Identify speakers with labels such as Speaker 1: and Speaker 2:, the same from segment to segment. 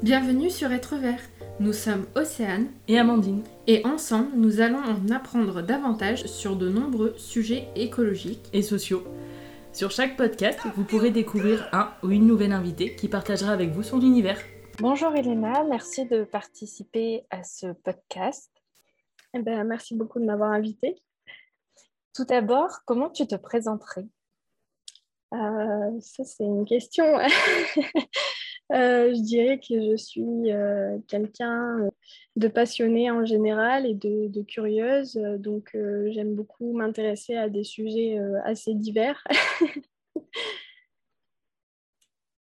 Speaker 1: Bienvenue sur Être Vert. Nous sommes Océane
Speaker 2: et Amandine.
Speaker 1: Et ensemble, nous allons en apprendre davantage sur de nombreux sujets écologiques
Speaker 2: et sociaux. Sur chaque podcast, vous pourrez découvrir un ou une nouvelle invitée qui partagera avec vous son univers.
Speaker 3: Bonjour Elena, merci de participer à ce podcast.
Speaker 4: Eh ben, merci beaucoup de m'avoir invitée.
Speaker 3: Tout d'abord, comment tu te présenterais?
Speaker 4: Euh, Ça, c'est une question. Euh, je dirais que je suis euh, quelqu'un de passionné en général et de, curieuse. Donc, j'aime beaucoup m'intéresser à des sujets assez divers.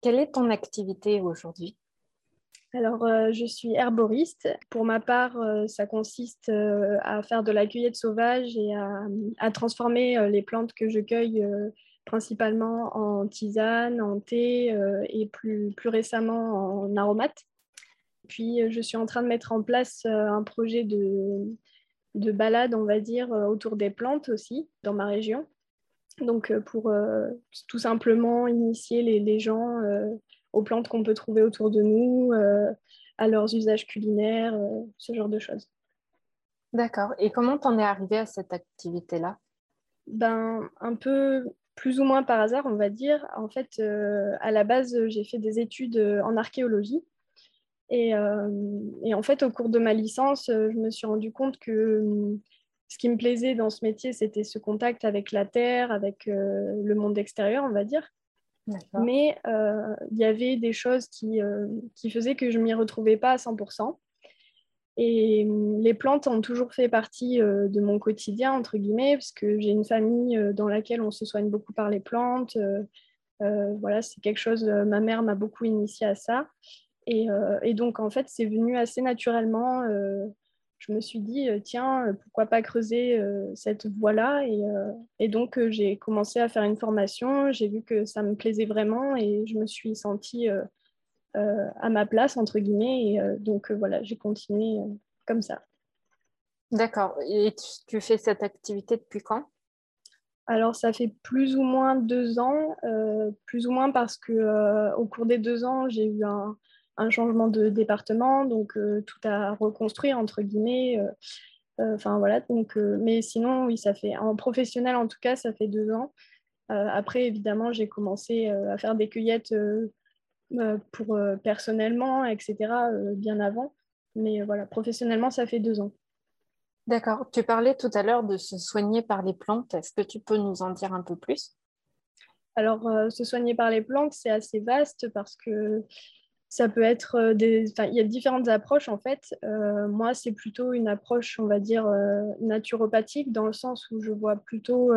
Speaker 3: Quelle est ton activité aujourd'hui?
Speaker 4: Alors, je suis herboriste. Pour ma part, ça consiste à faire de la cueillette sauvage et à transformer les plantes que je cueille principalement en tisane, en thé euh, et plus, plus récemment en aromates. Puis euh, je suis en train de mettre en place euh, un projet de, de balade, on va dire, autour des plantes aussi dans ma région. Donc pour tout simplement initier les, les gens aux plantes qu'on peut trouver autour de nous, à leurs usages culinaires, ce genre de choses.
Speaker 3: D'accord. Et comment t'en es arrivé à cette activité-là?
Speaker 4: Ben, un peu plus ou moins par hasard, on va dire. En fait, euh, à la base, j'ai fait des études euh, en archéologie. Euh, et, en fait, au cours de ma licence, je me suis rendu compte que ce qui me plaisait dans ce métier, c'était ce contact avec la terre, avec le monde extérieur, on va dire. Mais il y avait des choses qui, qui faisaient que je ne m'y retrouvais pas à 100%. Et hum, les plantes ont toujours fait partie euh, de mon quotidien, entre guillemets, parce que j'ai une famille euh, dans laquelle on se soigne beaucoup par les plantes. Euh, voilà, c'est quelque chose, ma mère m'a beaucoup initié à ça. Et, donc, en fait, c'est venu assez naturellement. je me suis dit, tiens, pourquoi pas creuser cette voie-là et, et, donc, j'ai commencé à faire une formation. J'ai vu que ça me plaisait vraiment et je me suis sentie à ma place, entre guillemets. Et euh, donc, euh, voilà, j'ai continué comme ça.
Speaker 3: D'accord. Et tu, fais cette activité depuis quand?
Speaker 4: Alors, ça fait plus ou moins deux ans, plus ou moins parce que au cours des deux ans, j'ai eu un, changement de département, donc tout à reconstruire entre guillemets. Enfin voilà. Donc, mais sinon, oui, ça fait en professionnel en tout cas, ça fait deux ans. après, évidemment, j'ai commencé à faire des cueillettes euh, pour euh, personnellement, etc., euh, bien avant. Mais voilà, professionnellement, ça fait deux ans.
Speaker 3: D'accord. Tu parlais tout à l'heure de se soigner par les plantes. Est-ce que tu peux nous en dire un peu plus?
Speaker 4: Alors, se soigner par les plantes, c'est assez vaste parce que ça peut être des... Enfin, il y a différentes approches en fait. moi, c'est plutôt une approche, on va dire, naturopathique, dans le sens où je vois plutôt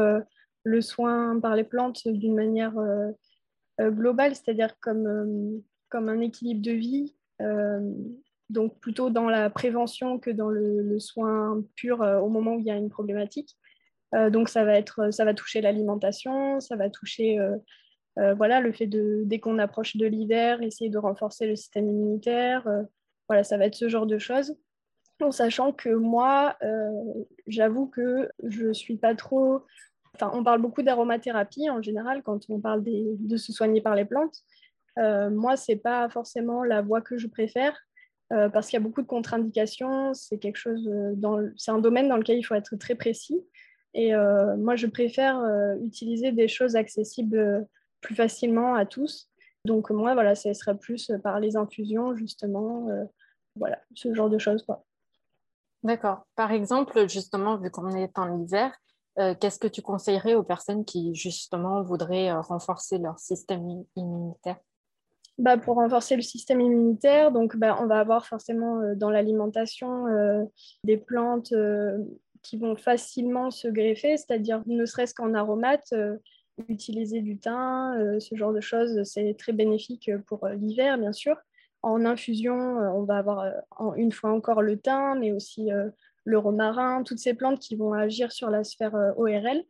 Speaker 4: le soin par les plantes d'une manière euh, global, c'est-à-dire comme, euh, comme un équilibre de vie, euh, donc plutôt dans la prévention que dans le, soin pur au moment où il y a une problématique. donc ça va, être, ça va toucher l'alimentation, ça va toucher voilà, le fait de, dès qu'on approche de l'hiver, essayer de renforcer le système immunitaire. voilà, ça va être ce genre de choses. En sachant que moi, j'avoue que je ne suis pas trop on parle beaucoup d'aromathérapie en général quand on parle de se soigner par les plantes. Euh, moi, ce n'est pas forcément la voie que je préfère euh, parce qu'il y a beaucoup de contre-indications. C'est quelque chose euh, dans, c'est un domaine dans lequel il faut être très précis. Et moi, je préfère utiliser des choses accessibles plus facilement à tous. Donc moi, voilà, ça serait plus par les infusions, justement, voilà, ce genre de choses.
Speaker 3: D'accord. Par exemple, justement, vu qu'on est en hiver, qu'est-ce que tu conseillerais aux personnes qui justement voudraient euh, renforcer leur système immunitaire?
Speaker 4: Bah, Pour renforcer le système immunitaire, donc, bah, on va avoir forcément euh, dans l'alimentation des plantes qui vont facilement se greffer, c'est-à-dire ne serait-ce qu'en aromate, utiliser du thym, ce genre de choses, c'est très bénéfique pour l'hiver, bien sûr. En infusion, on va avoir une fois encore le thym, mais aussi le romarin, toutes ces plantes qui vont agir sur la sphère euh, ORL.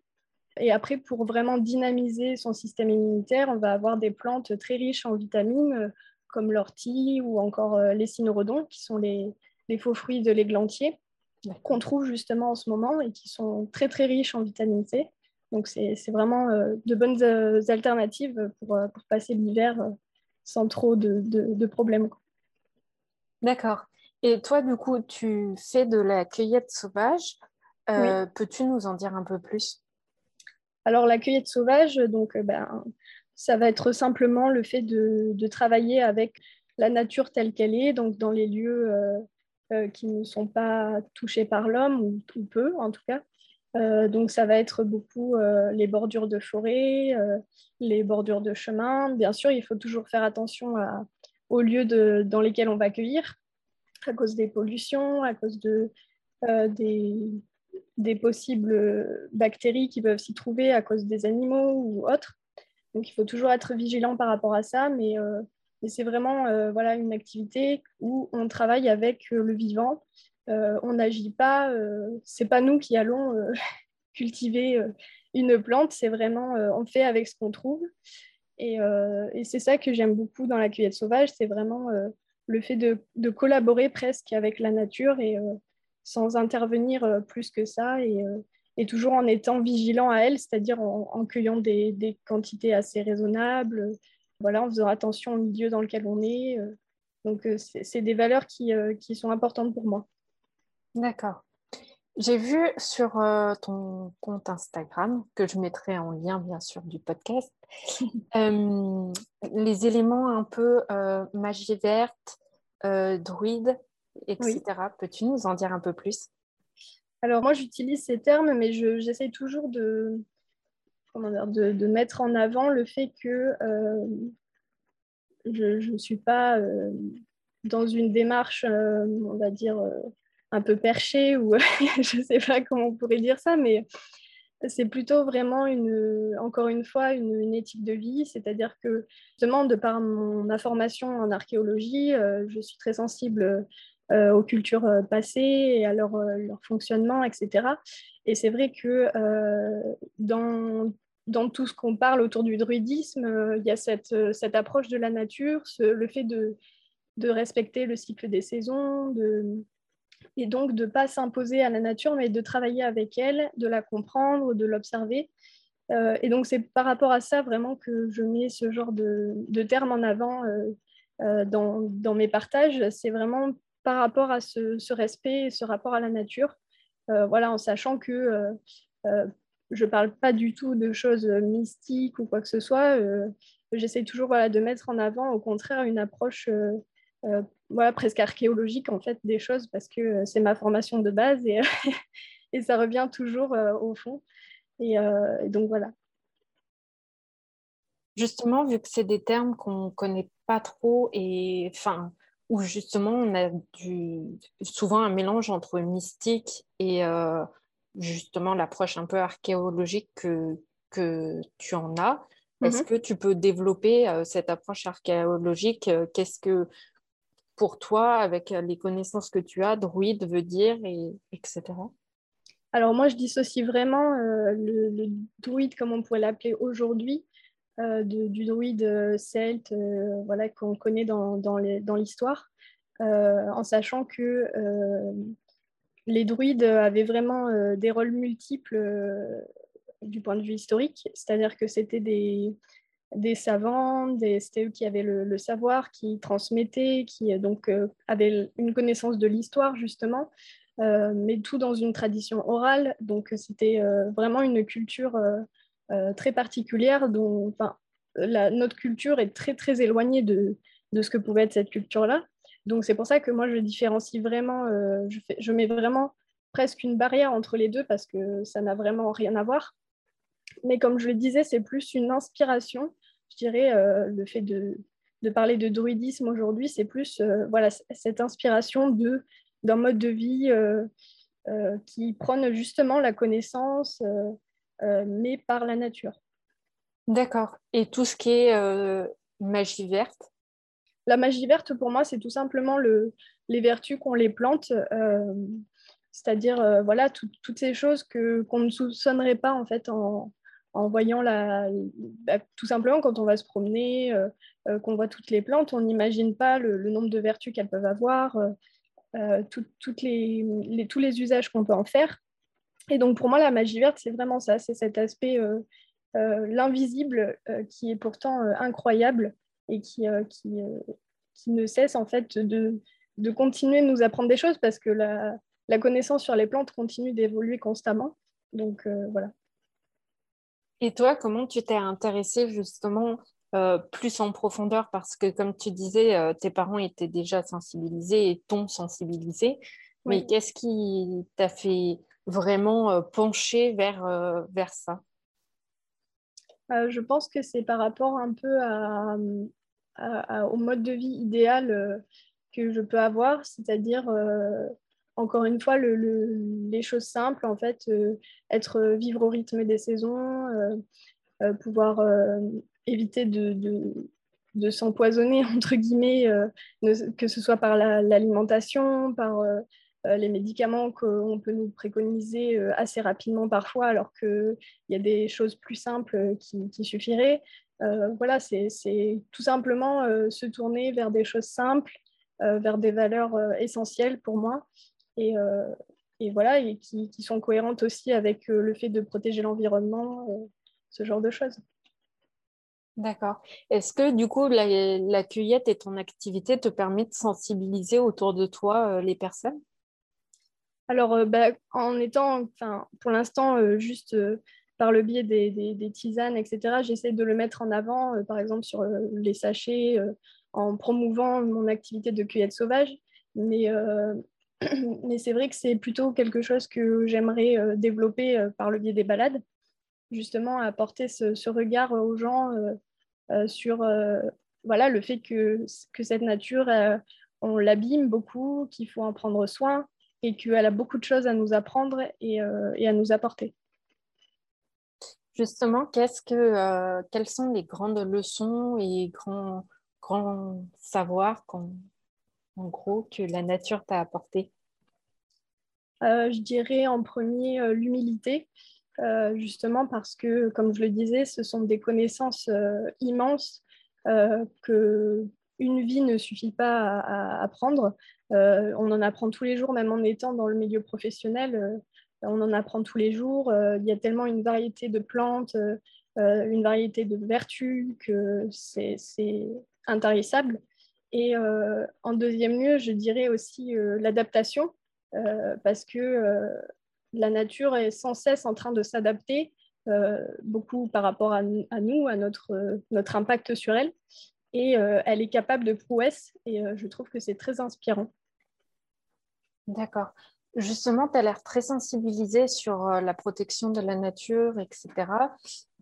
Speaker 4: Et après, pour vraiment dynamiser son système immunitaire, on va avoir des plantes très riches en vitamines, euh, comme l'ortie ou encore euh, les cynorhodons, qui sont les, faux fruits de l'églantier, qu'on trouve justement en ce moment et qui sont très très riches en vitamine C. Donc c'est vraiment de bonnes alternatives pour, passer l'hiver sans trop de, de problèmes.
Speaker 3: D'accord. Et toi, du coup, tu fais de la cueillette sauvage. Euh, peux-tu nous en dire un peu plus?
Speaker 4: Alors, la cueillette sauvage, donc, euh, ben, ça va être simplement le fait de, travailler avec la nature telle qu'elle est, donc dans les lieux euh, qui ne sont pas touchés par l'homme, ou, peu en tout cas. donc, ça va être beaucoup les bordures de forêt, les bordures de chemin. Bien sûr, il faut toujours faire attention aux lieux dans lesquels on va cueillir à cause des pollutions, à cause de, euh, des, possibles bactéries qui peuvent s'y trouver à cause des animaux ou autres. Donc il faut toujours être vigilant par rapport à ça, mais, euh, c'est vraiment euh, voilà, une activité où on travaille avec le vivant. on n'agit pas, c'est pas nous qui allons cultiver une plante, c'est vraiment on fait avec ce qu'on trouve. Et, et c'est ça que j'aime beaucoup dans la cueillette sauvage, c'est vraiment le fait de, collaborer presque avec la nature et euh, sans intervenir euh, plus que ça et, euh, et, toujours en étant vigilant à elle, c'est-à-dire en, cueillant des, quantités assez raisonnables, voilà, en faisant attention au milieu dans lequel on est. donc, c'est des valeurs qui, qui, sont importantes pour moi.
Speaker 3: D'accord. J'ai vu sur ton compte Instagram, que je mettrai en lien bien sûr du podcast, les éléments un peu magie verte, euh, druide, etc. Peux-tu nous en dire un peu plus?
Speaker 4: Alors moi, j'utilise ces termes, mais j'essaie toujours de, de, mettre en avant le fait que euh, je ne suis pas euh, dans une démarche, on va dire, un peu perchée, ou je ne sais pas comment on pourrait dire ça, mais c'est plutôt vraiment une, encore une fois une, éthique de vie, c'est-à-dire que justement de par ma formation en archéologie, euh, je suis très sensible euh, aux cultures euh, passées et à leur, leur fonctionnement, etc. Et c'est vrai que dans, dans, tout ce qu'on parle autour du druidisme, il y a cette, cette, approche de la nature, le fait de, de respecter le cycle des saisons, de, et donc de ne pas s'imposer à la nature, mais de travailler avec elle, de la comprendre, de l'observer. Euh, et donc c'est par rapport à ça vraiment que je mets ce genre de, de termes en avant euh, euh, dans, dans, mes partages. C'est vraiment par rapport à ce, ce, respect ce rapport à la nature. voilà, en sachant que je ne parle pas du tout de choses mystiques ou quoi que ce soit. J'essaie toujours voilà, de mettre en avant, au contraire, une approche voilà, presque archéologique en fait des choses parce que euh, c'est ma formation de base et, et ça revient toujours euh, au fond. Euh, et, donc voilà.
Speaker 3: Justement, vu que c'est des termes qu'on ne connaît pas trop et enfin où justement on a du, souvent un mélange entre mystique et justement l'approche un peu archéologique que, que tu en as. Est-ce mm-hmm. que tu peux développer cette approche archéologique Qu'est-ce que pour toi, avec euh, les connaissances que tu as, druide veut dire, et, etc.
Speaker 4: Alors moi, je dissocie vraiment euh, le, druide, comme on pourrait l'appeler aujourd'hui, euh, du druide celte voilà, qu'on connaît dans l'histoire, en sachant que les druides avaient vraiment des rôles multiples du point de vue historique, c'est-à-dire que c'était des, des savants, c'était eux qui avaient le, savoir, qui transmettaient, qui donc euh, avaient une connaissance de l'histoire justement, euh, mais tout dans une tradition orale. Donc c'était euh, vraiment une culture très particulière dont enfin, notre culture est très très éloignée de, de ce que pouvait être cette culture-là. Donc c'est pour ça que moi je différencie vraiment, je mets vraiment presque une barrière entre les deux parce que ça n'a vraiment rien à voir. Mais comme je le disais, c'est plus une inspiration je dirais, euh, le fait de, parler de druidisme aujourd'hui, c'est plus euh, voilà, cette inspiration d'un mode de vie euh, qui prône justement la connaissance, mais par la nature.
Speaker 3: D'accord. Et tout ce qui est magie verte?
Speaker 4: La magie verte, pour moi, c'est tout simplement le, les vertus qu'ont les plantes c'est-à-dire voilà toutes ces choses que qu'on ne soupçonnerait pas en fait en, en voyant la, bah, tout simplement quand on va se promener, euh, euh, qu'on voit toutes les plantes, on n'imagine pas le, nombre de vertus qu'elles peuvent avoir, euh, toutes les, tous les usages qu'on peut en faire. Et donc pour moi, la magie verte, c'est vraiment ça, c'est cet aspect, l'invisible qui est pourtant incroyable et qui, qui, qui, ne cesse en fait de, de continuer de nous apprendre des choses parce que la, la connaissance sur les plantes continue d'évoluer constamment. Donc voilà.
Speaker 3: Et toi, comment tu t'es intéressée justement euh, plus en profondeur? Parce que, comme tu disais, euh, tes parents étaient déjà sensibilisés et t'ont sensibilisé. Mais qu'est-ce qui t'a fait vraiment euh, pencher vers, vers ça?
Speaker 4: Je pense que c'est par rapport un peu au mode de vie idéal que je peux avoir, c'est-à-dire, encore une fois, les choses simples, en fait, être vivre au rythme des saisons, pouvoir éviter de, s'empoisonner, entre guillemets, euh, que ce soit par l'alimentation, par euh, euh, les médicaments qu'on peut nous préconiser assez rapidement parfois, alors qu'il y a des choses plus simples qui, qui suffiraient. voilà, c'est tout simplement se tourner vers des choses simples, vers des valeurs essentielles pour moi. Et, et voilà, et qui, qui, sont cohérentes aussi avec le fait de protéger l'environnement, ce genre de choses.
Speaker 3: D'accord. Est-ce que du coup, la, cueillette et ton activité te permet de sensibiliser autour de toi euh, les personnes?
Speaker 4: Alors, euh, bah, en étant, pour l'instant, euh, juste par le biais des, tisanes, etc., j'essaie de le mettre en avant, par exemple sur les sachets, en promouvant mon activité de cueillette sauvage. Mais, mais c'est vrai que c'est plutôt quelque chose que j'aimerais développer par le biais des balades justement apporter ce, regard aux gens euh, sur euh, voilà, le fait que, que cette nature, euh, on l'abîme beaucoup, qu'il faut en prendre soin et qu'elle a beaucoup de choses à nous apprendre et, à nous apporter.
Speaker 3: Justement, qu'est-ce que, quelles sont les grandes leçons et grands, grands savoirs en gros que la nature t'a apporté?
Speaker 4: Je dirais en premier l'humilité. Euh, justement parce que, comme je le disais, ce sont des connaissances euh, immenses euh, que une vie ne suffit pas à, apprendre. on en apprend tous les jours, même en étant dans le milieu professionnel. on en apprend tous les jours. il y a tellement une variété de plantes, une variété de vertus que c'est intarissable. Et en deuxième lieu, je dirais aussi l'adaptation, parce que la nature est sans cesse en train de s'adapter, euh, beaucoup par rapport à, nous, à notre, impact sur elle. Et euh, elle est capable de prouesse, et euh, je trouve que c'est très inspirant.
Speaker 3: D'accord. Justement, tu as l'air très sensibilisée sur la protection de la nature, etc.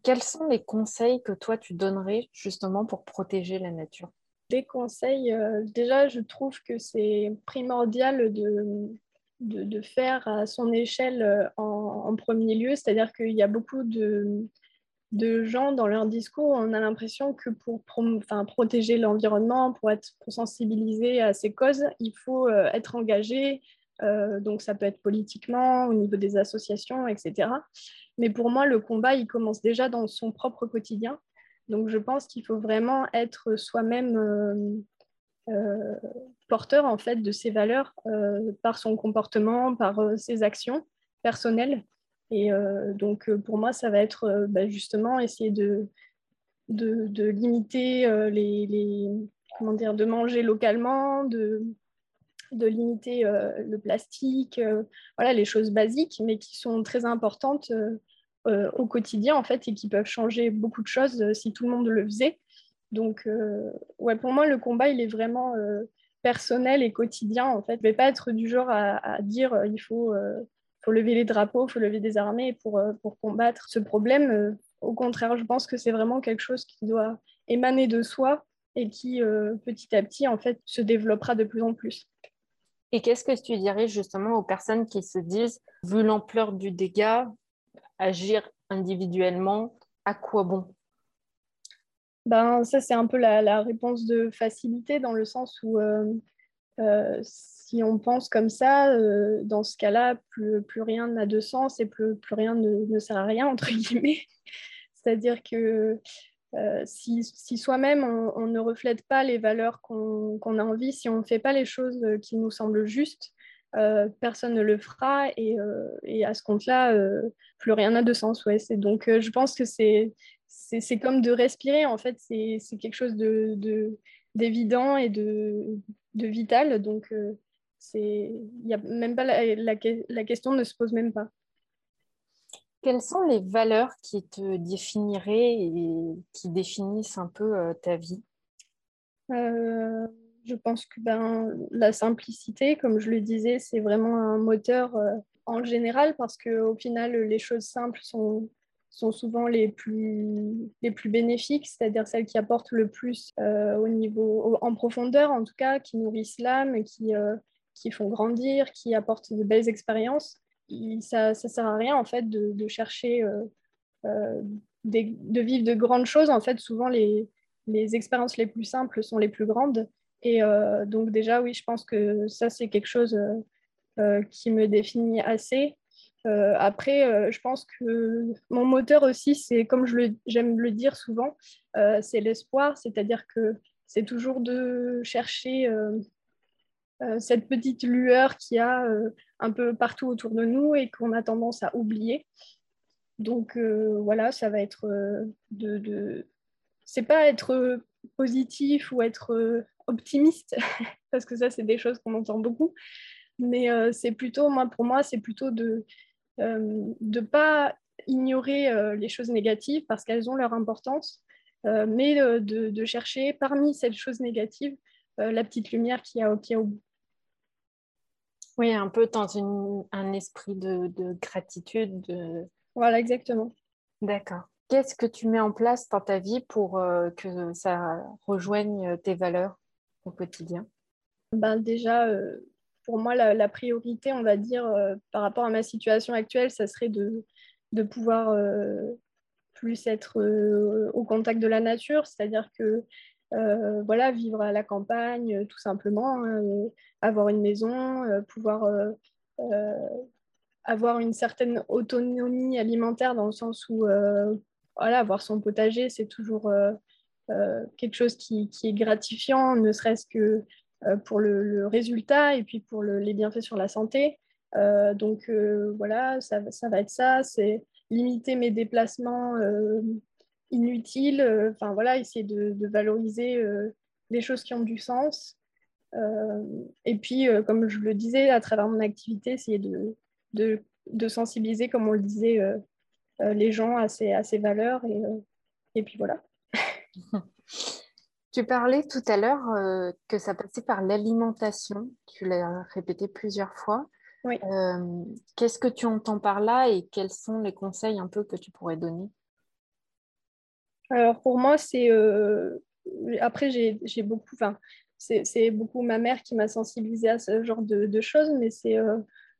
Speaker 3: Quels sont les conseils que toi, tu donnerais justement pour protéger la nature?
Speaker 4: Des conseils, déjà, je trouve que c'est primordial de, de, faire à son échelle euh, en, premier lieu. C'est-à-dire qu'il y a beaucoup de, de, gens dans leur discours, on a l'impression que pour protéger l'environnement, pour, être, pour sensibiliser à ces causes, il faut euh, être engagé. Euh, donc ça peut être politiquement, au niveau des associations, etc. Mais pour moi, le combat, il commence déjà dans son propre quotidien. Donc je pense qu'il faut vraiment être soi-même euh, porteur en fait de ses valeurs euh, par son comportement, par euh, ses actions personnelles. Et donc pour moi, ça va être bah, justement essayer de, de, limiter les, comment dire, de manger localement, de, de limiter le plastique, voilà les choses basiques, mais qui sont très importantes au quotidien en fait et qui peuvent changer beaucoup de choses si tout le monde le faisait. Donc, euh, ouais, pour moi, le combat, il est vraiment euh, personnel et quotidien. En fait, je vais pas être du genre à, dire euh, il faut, faut lever les drapeaux, il faut lever des armées pour, pour combattre ce problème. au contraire, je pense que c'est vraiment quelque chose qui doit émaner de soi et qui, petit à petit, en fait, se développera de plus en plus.
Speaker 3: Et qu'est-ce que tu dirais justement aux personnes qui se disent, vu l'ampleur du dégât, agir individuellement, à quoi bon?
Speaker 4: Ben, ça, c'est un peu la, réponse de facilité dans le sens où euh, euh, si on pense comme ça, euh, dans ce cas-là, plus, plus rien n'a de sens et plus, rien ne, sert à rien, entre guillemets. C'est-à-dire que si, si soi-même, on, ne reflète pas les valeurs qu'on a envie, si on ne fait pas les choses qui nous semblent justes, personne ne le fera et, et à ce compte-là, plus rien n'a de sens. Ouais. Donc, je pense que c'est comme de respirer, en fait, c'est quelque chose de, d'évident et de, de vital. Donc, c'est, y a même pas la, la, question ne se pose même pas.
Speaker 3: Quelles sont les valeurs qui te définiraient et qui définissent un peu ta vie?
Speaker 4: Je pense que ben, la simplicité, comme je le disais, c'est vraiment un moteur en général parce qu'au final, les choses simples sont, sont souvent les plus, les plus bénéfiques, c'est-à-dire celles qui apportent le plus euh, au niveau, en profondeur en tout cas, qui nourrissent l'âme, qui, euh, qui font grandir, qui apportent de belles expériences. ça ne sert à rien en fait de, chercher, euh, de vivre de grandes choses. En fait, souvent les, les expériences les plus simples sont les plus grandes. Et donc déjà, oui, je pense que ça, c'est quelque chose qui me définit assez. Euh, après, euh, je pense que mon moteur aussi, c'est comme j'aime le, dire souvent, euh, c'est l'espoir, c'est-à-dire que c'est toujours de chercher cette petite lueur qu'il y a un peu partout autour de nous et qu'on a tendance à oublier. Donc voilà, ça va être de... c'est pas être positif ou être optimiste, parce que ça, c'est des choses qu'on entend beaucoup, mais c'est plutôt, moi, pour moi, c'est plutôt de euh, de ne pas ignorer euh, les choses négatives parce qu'elles ont leur importance, euh, mais de, chercher parmi ces choses négatives la petite lumière qui a, qui a au bout.
Speaker 3: Oui, un peu dans un esprit de, gratitude.
Speaker 4: Voilà, exactement.
Speaker 3: D'accord. Qu'est-ce que tu mets en place dans ta vie pour que ça rejoigne tes valeurs au quotidien?
Speaker 4: Ben Déjà, pour moi, la, priorité, on va dire, euh, par rapport à ma situation actuelle, ça serait de, de pouvoir euh, plus être euh, au contact de la nature, c'est-à-dire que voilà, vivre à la campagne, tout simplement, hein, avoir une maison, pouvoir avoir une certaine autonomie alimentaire dans le sens où voilà, avoir son potager, c'est toujours quelque chose qui, qui, est gratifiant, ne serait-ce que euh, pour le, résultat et puis pour les bienfaits sur la santé. Euh, donc euh, voilà, ça, va être ça, c'est limiter mes déplacements inutiles, enfin voilà, essayer de, valoriser les choses qui ont du sens. et puis, comme je le disais, à travers mon activité, essayer de, de, sensibiliser, comme on le disait, les gens à ces, à valeurs. Et, et puis voilà.
Speaker 3: Tu parlais tout à l'heure euh, que ça passait par l'alimentation. Tu l'as répété plusieurs fois.
Speaker 4: Oui.
Speaker 3: Euh, qu'est-ce que tu entends par là et quels sont les conseils un peu que tu pourrais donner?
Speaker 4: Alors pour moi, c'est euh, après j'ai beaucoup, enfin c'est beaucoup ma mère qui m'a sensibilisée à ce genre de, choses, mais c'est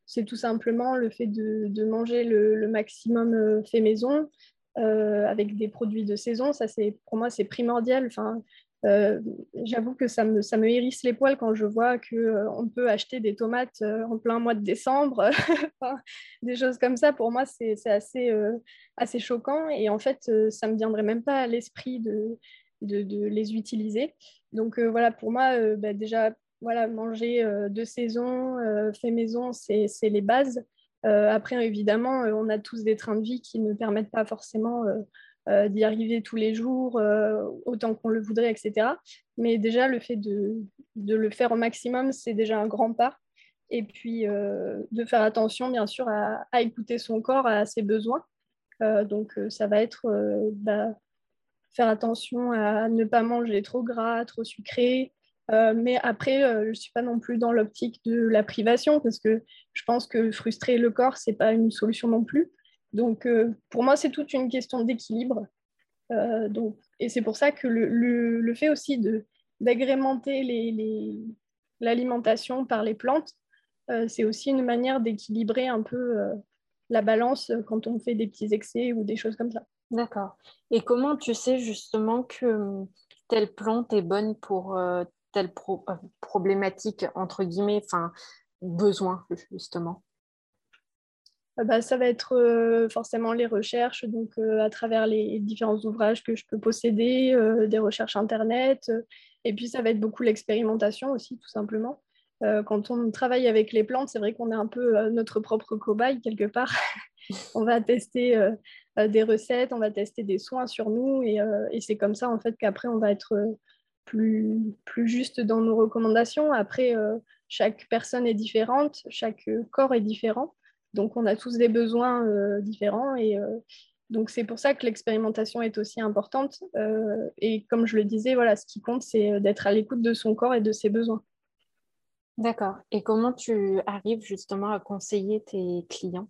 Speaker 4: c'est tout simplement le fait de, manger le, maximum fait maison, avec des produits de saison. Ça, c'est pour moi, c'est primordial. Enfin, euh, j'avoue que ça me, ça me hérisse les poils quand je vois qu'on euh, peut acheter des tomates euh, en plein mois de décembre, des choses comme ça. Pour moi, c'est assez, assez choquant et en fait, ça ne me viendrait même pas à l'esprit de, de, de, les utiliser. Donc voilà, pour moi, bah, déjà, voilà, manger de saison, fait maison, c'est les bases. après, évidemment, on a tous des trains de vie qui ne permettent pas forcément euh, d'y arriver tous les jours euh, autant qu'on le voudrait, etc. Mais déjà, le fait de, le faire au maximum, c'est déjà un grand pas. Et puis, euh, de faire attention, bien sûr, à, écouter son corps, à ses besoins. donc, ça va être bah, faire attention à ne pas manger trop gras, trop sucré, mais après, je ne suis pas non plus dans l'optique de la privation parce que je pense que frustrer le corps, ce n'est pas une solution non plus. Donc, euh, pour moi, c'est toute une question d'équilibre. Euh, et c'est pour ça que le, fait aussi d'agrémenter l'alimentation par les plantes, euh, c'est aussi une manière d'équilibrer un peu la balance quand on fait des petits excès ou des choses comme ça.
Speaker 3: D'accord. Et comment tu sais justement que telle plante est bonne pour telle problématique, entre guillemets, enfin, besoin, justement
Speaker 4: euh, bah, ça va être euh, forcément les recherches, donc euh, à travers les différents ouvrages que je peux posséder, des recherches Internet, et puis ça va être beaucoup l'expérimentation aussi, tout simplement. quand on travaille avec les plantes, c'est vrai qu'on est un peu notre propre cobaye quelque part. on va tester des recettes, on va tester des soins sur nous, et c'est comme ça en fait qu'après on va être plus, juste dans nos recommandations. Après, chaque personne est différente, chaque corps est différent. Donc, on a tous des besoins différents et donc, c'est pour ça que l'expérimentation est aussi importante. et comme je le disais, voilà, ce qui compte, c'est d'être à l'écoute de son corps et de ses besoins.
Speaker 3: D'accord. Et comment tu arrives justement à conseiller tes clients?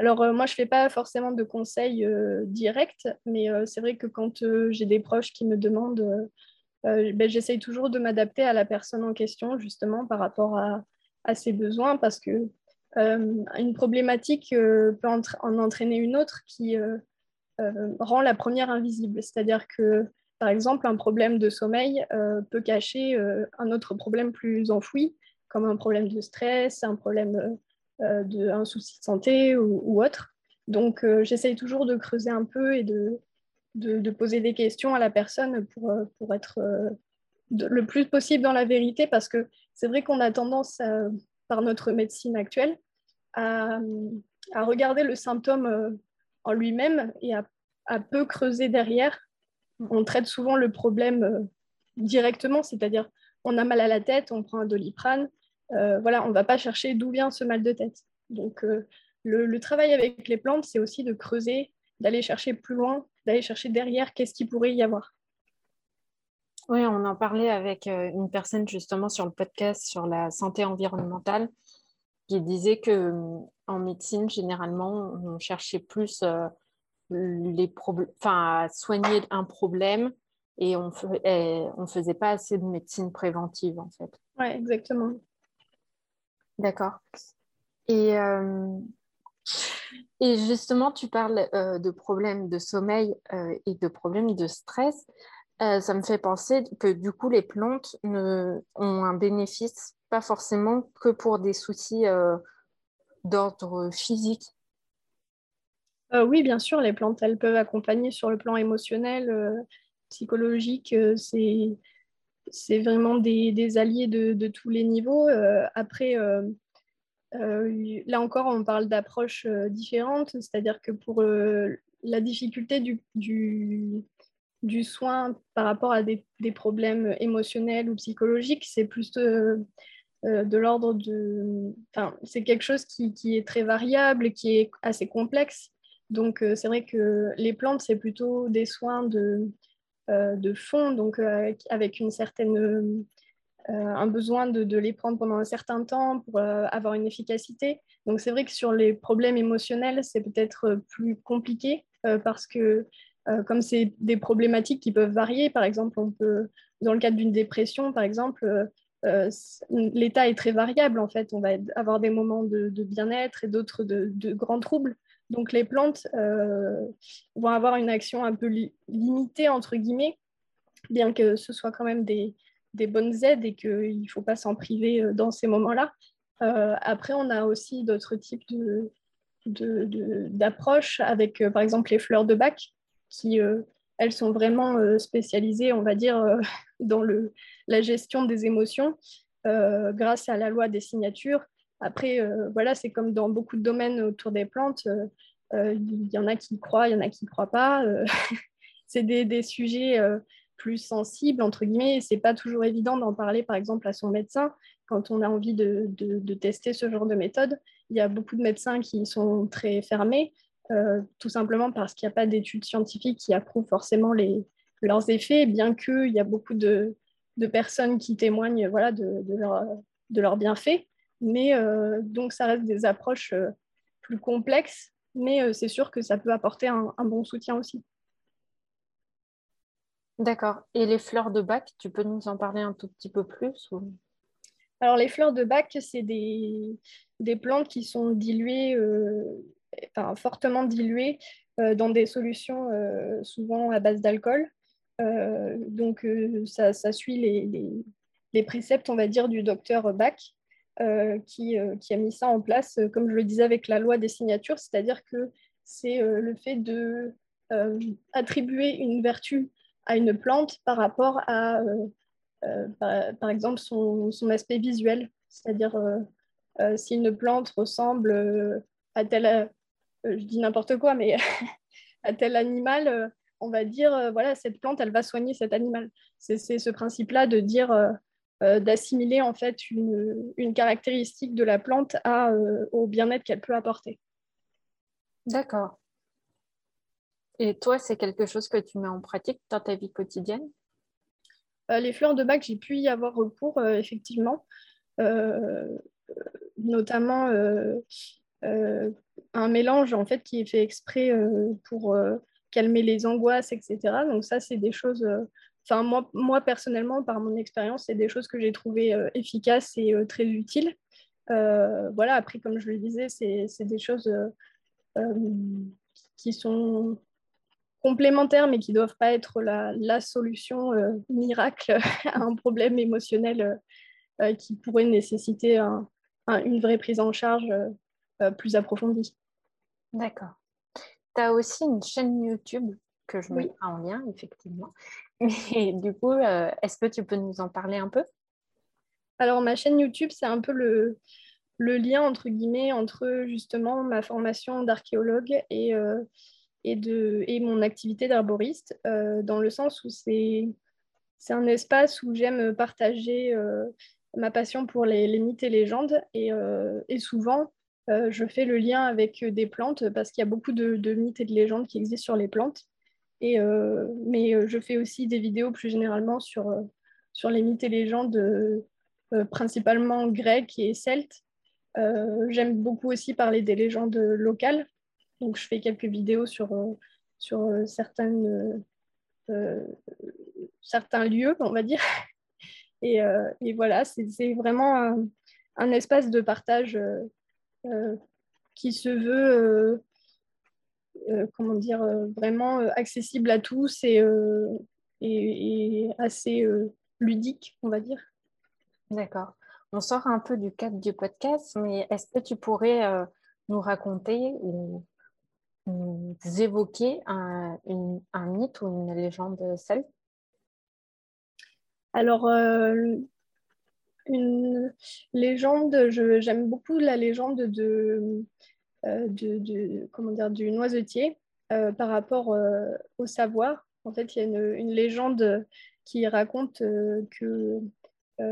Speaker 4: Alors, moi, je ne fais pas forcément de conseils directs, mais c'est vrai que quand j'ai des proches qui me demandent, ben, j'essaye toujours de m'adapter à la personne en question, justement, par rapport à, ses besoins, parce que une problématique peut en entraîner une autre qui rend la première invisible. C'est-à-dire que par exemple, un problème de sommeil euh, peut cacher euh, un autre problème plus enfoui, comme un problème de stress, un problème euh, de un souci de santé ou, autre. Donc, j'essaye toujours de creuser un peu et de, poser des questions à la personne pour, pour être le plus possible dans la vérité, parce que c'est vrai qu'on a tendance, par notre médecine actuelle, à, regarder le symptôme en lui-même et à, à peu creuser derrière on traite souvent le problème euh, directement, c'est-à-dire on a mal à la tête, on prend un doliprane. Euh, voilà, on ne va pas chercher d'où vient ce mal de tête. Donc euh, le, travail avec les plantes, c'est aussi de creuser, d'aller chercher plus loin, d'aller chercher derrière qu'est-ce qu'il pourrait y avoir.
Speaker 3: Oui, on en parlait avec une personne justement sur le podcast sur la santé environnementale qui disait que en médecine, généralement, on cherchait plus les enfin, soigner un problème et on ne faisait pas assez de médecine préventive en fait.
Speaker 4: Oui, exactement.
Speaker 3: D'accord. Et, euh, et justement, tu parles euh, de problèmes de sommeil euh, et de problèmes de stress. ça me fait penser que du coup, les plantes ont un bénéfice pas forcément que pour des soucis d'ordre physique,
Speaker 4: oui, bien sûr, les plantes, elles peuvent accompagner sur le plan émotionnel, psychologique. C'est, c'est vraiment des, alliés de, tous les niveaux. après, là encore, on parle d'approches différentes, c'est-à-dire que pour la difficulté du, soin par rapport à des, problèmes émotionnels ou psychologiques, c'est plus de, l'ordre de... Enfin, c'est quelque chose qui, qui, est très variable et qui est assez complexe. Donc, euh, c'est vrai que les plantes, c'est plutôt des soins de, euh, de fond, donc euh, avec une certaine, un besoin de, les prendre pendant un certain temps pour avoir une efficacité. Donc, c'est vrai que sur les problèmes émotionnels, c'est peut-être plus compliqué parce que comme c'est des problématiques qui peuvent varier, par exemple, on peut, dans le cadre d'une dépression, par exemple, l'état est très variable en fait. On va avoir des moments de, bien-être et d'autres de, de, grands troubles. Donc les plantes euh, vont avoir une action un peu limitée, entre guillemets, bien que ce soit quand même des, bonnes aides et qu'il ne faut pas s'en priver euh, dans ces moments-là. Euh, après, on a aussi d'autres types d'approches avec, par exemple, les fleurs de bac, qui, elles, sont vraiment spécialisées, on va dire, dans la gestion des émotions grâce à la loi des signatures après, euh, voilà, c'est comme dans beaucoup de domaines autour des plantes. Euh, euh, il y en a qui croient, il y en a qui ne croient pas. c'est des, sujets plus sensibles, entre guillemets. Ce n'est pas toujours évident d'en parler, par exemple, à son médecin quand on a envie de, tester ce genre de méthode. Il y a beaucoup de médecins qui sont très fermés, tout simplement parce qu'il n'y a pas d'études scientifiques qui approuvent forcément les, leurs effets, bien qu'il y a beaucoup de, personnes qui témoignent voilà, de, de leurs bienfaits. Mais euh, donc, ça reste des approches euh, plus complexes, mais euh, c'est sûr que ça peut apporter un, bon soutien aussi.
Speaker 3: D'accord. Et les fleurs de bac, tu peux nous en parler un tout petit peu plus
Speaker 4: Alors, les fleurs de bac, c'est des, des, plantes qui sont diluées, enfin, fortement diluées dans des solutions souvent à base d'alcool. donc, ça, ça, suit les, les, les, préceptes, on va dire, du docteur Bach. Euh, qui, euh, qui, a mis ça en place, euh, comme je le disais, avec la loi des signatures, c'est-à-dire que c'est le fait de attribuer une vertu à une plante par rapport à, par, exemple, son, son, aspect visuel. C'est-à-dire, si une plante ressemble à tel, je dis n'importe quoi, mais à tel animal, on va dire, voilà, cette plante, elle va soigner cet animal. C'est ce principe-là de dire, d'assimiler en fait une, une, caractéristique de la plante à, au bien-être qu'elle peut apporter.
Speaker 3: D'accord. Et toi, c'est quelque chose que tu mets en pratique dans ta vie quotidienne?
Speaker 4: Les fleurs de bac, j'ai pu y avoir recours, effectivement. notamment un mélange en fait qui est fait exprès pour calmer les angoisses, etc. Donc ça, c'est des choses. Enfin, moi, moi, personnellement, par mon expérience, c'est des choses que j'ai trouvées efficaces et très utiles. voilà, après, comme je le disais, c'est des choses qui sont complémentaires, mais qui ne doivent pas être la, la solution miracle à un problème émotionnel qui pourrait nécessiter une vraie prise en charge plus approfondie.
Speaker 3: D'accord. Tu as aussi une chaîne YouTube que je mets en lien, effectivement. Mais du coup, euh, est-ce que tu peux nous en parler un peu?
Speaker 4: Alors, ma chaîne YouTube, c'est un peu le, lien, entre guillemets, entre justement ma formation d'archéologue et, euh, et, et mon activité d'arboriste, euh, dans le sens où c'est un espace où j'aime partager ma passion pour les, mythes et légendes. Et, et souvent, je fais le lien avec des plantes parce qu'il y a beaucoup de, mythes et de légendes qui existent sur les plantes. Euh, mais je fais aussi des vidéos plus généralement sur, sur les mythes et légendes, principalement grecques et celtes. J'aime beaucoup aussi parler des légendes locales. Donc, je fais quelques vidéos sur, sur certaines, certains lieux, on va dire. Et, et voilà, c'est vraiment un, espace de partage euh, qui se veut euh, euh, comment dire, vraiment accessible à tous et, et, assez ludique, on va dire.
Speaker 3: D'accord. On sort un peu du cadre du podcast, mais est-ce que tu pourrais nous raconter ou nous évoquer un, un, mythe ou une légende celte?
Speaker 4: Alors, une légende, j'aime beaucoup la légende de, euh, de, comment dire, du noisetier euh, par rapport euh, au savoir. En fait, il y a une, légende qui raconte que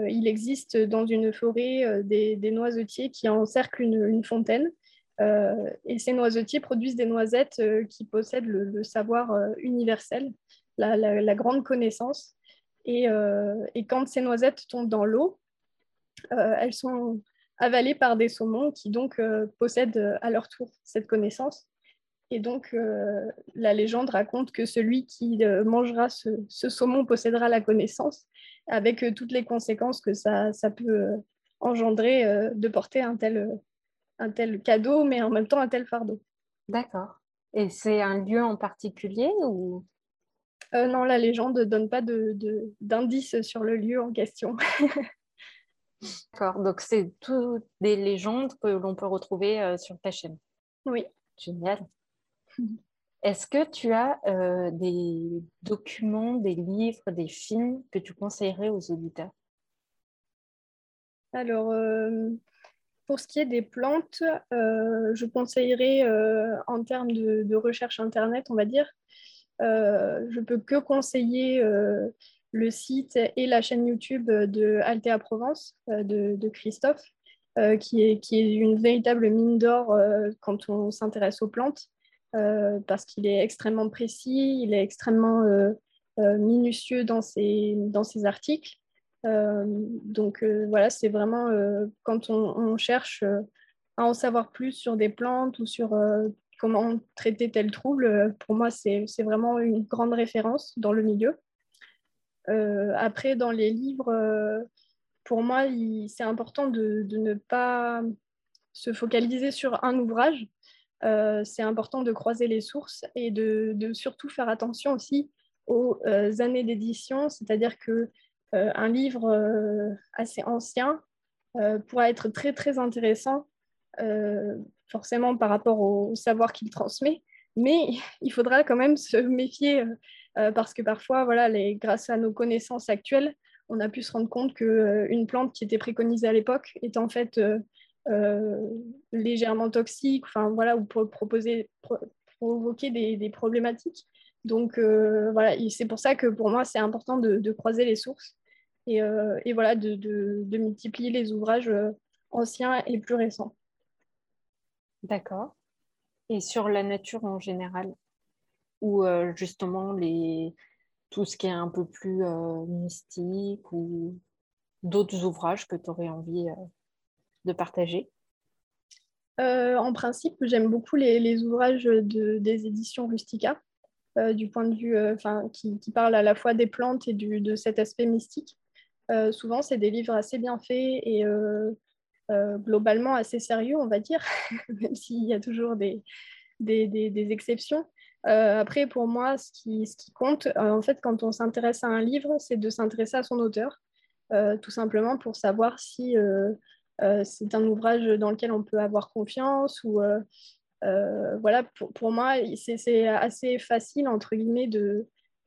Speaker 4: il existe dans une forêt des, des, noisetiers qui encerclent une, fontaine. et ces noisetiers produisent des noisettes qui possèdent le, savoir universel, la, grande connaissance. Et, quand ces noisettes tombent dans l'eau, elles sont avalées par des saumons qui donc euh, possèdent euh, à leur tour cette connaissance. Et donc, la légende raconte que celui qui mangera ce, saumon possédera la connaissance, avec toutes les conséquences que ça, ça peut engendrer de porter un tel, un tel cadeau, mais en même temps un tel fardeau.
Speaker 3: D'accord. Et c'est un lieu en particulier ou?
Speaker 4: Non, la légende ne donne pas d'indice de, sur le lieu en question.
Speaker 3: D'accord, donc c'est toutes des légendes que l'on peut retrouver euh, sur ta chaîne.
Speaker 4: Oui.
Speaker 3: Génial. Est-ce que tu as euh, des documents, des livres, des films que tu conseillerais aux auditeurs?
Speaker 4: Alors, euh, pour ce qui est des plantes, je conseillerais en termes de, de, recherche Internet, on va dire, je peux que conseiller le site et la chaîne YouTube de Altea Provence euh, de, Christophe, euh, qui, est, qui est une véritable mine d'or euh, quand on s'intéresse aux plantes, parce qu'il est extrêmement précis, il est extrêmement minutieux dans ses, dans ses articles. donc voilà, c'est vraiment quand on, cherche à en savoir plus sur des plantes ou sur comment traiter tel trouble, pour moi, c'est vraiment une grande référence dans le milieu. Euh, après, dans les livres, euh, pour moi, c'est important de, ne pas se focaliser sur un ouvrage. Euh, c'est important de croiser les sources et de, surtout faire attention aussi aux années d'édition, c'est-à-dire que un livre assez ancien pourra être très très intéressant, forcément par rapport au savoir qu'il transmet, mais il faudra quand même se méfier euh, parce que parfois, voilà, grâce à nos connaissances actuelles, on a pu se rendre compte qu'une euh, plante qui était préconisée à l'époque est en fait euh, légèrement toxique, enfin voilà, ou pour proposer, provoquer des, problématiques. Donc voilà, c'est pour ça que pour moi, c'est important de, croiser les sources et, voilà, de, multiplier les ouvrages anciens et plus récents.
Speaker 3: D'accord. Et sur la nature en général, ou justement les, tout ce qui est un peu plus mystique ou d'autres ouvrages que tu aurais envie de partager?
Speaker 4: En principe, j'aime beaucoup les, ouvrages des éditions Rustica, du point de vue qui, qui, parlent à la fois des plantes et de cet aspect mystique. souvent, c'est des livres assez bien faits et euh, globalement assez sérieux, on va dire, même s'il y a toujours des, des, exceptions. Euh, après, pour moi, ce qui, compte, euh, en fait, quand on s'intéresse à un livre, c'est de s'intéresser à son auteur, tout simplement pour savoir si c'est un ouvrage dans lequel on peut avoir confiance ou voilà, pour, moi, c'est assez facile, entre guillemets, de,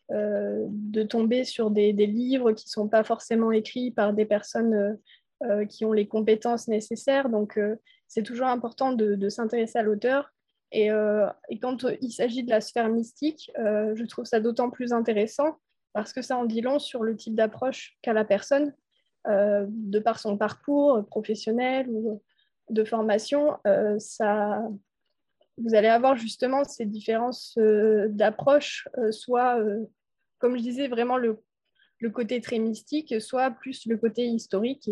Speaker 4: de tomber sur des, livres qui ne sont pas forcément écrits par des personnes euh, qui ont les compétences nécessaires. Donc, euh, c'est toujours important de, s'intéresser à l'auteur. Et, euh, et, quand il s'agit de la sphère mystique, je trouve ça d'autant plus intéressant parce que ça en dit long sur le type d'approche qu'a la personne, de par son parcours professionnel ou de formation. ça, vous allez avoir justement ces différences d'approche, soit, comme je disais, vraiment le, côté très mystique, soit plus le côté historique.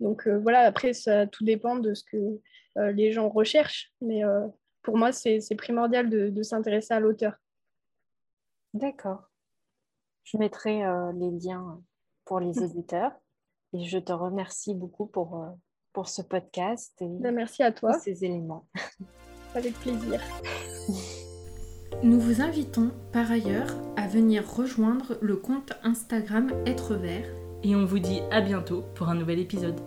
Speaker 4: Donc euh, voilà, après, ça tout dépend de ce que euh, les gens recherchent. Mais euh, pour moi, c'est primordial de, s'intéresser à l'auteur.
Speaker 3: D'accord. Je mettrai les liens pour les auditeurs. Et je te remercie beaucoup pour, pour ce podcast et
Speaker 4: ben, Merci à toi.
Speaker 3: ces éléments.
Speaker 4: Avec plaisir.
Speaker 1: Nous vous invitons par ailleurs à venir rejoindre le compte Instagram Être Vert
Speaker 2: et on vous dit à bientôt pour un nouvel épisode.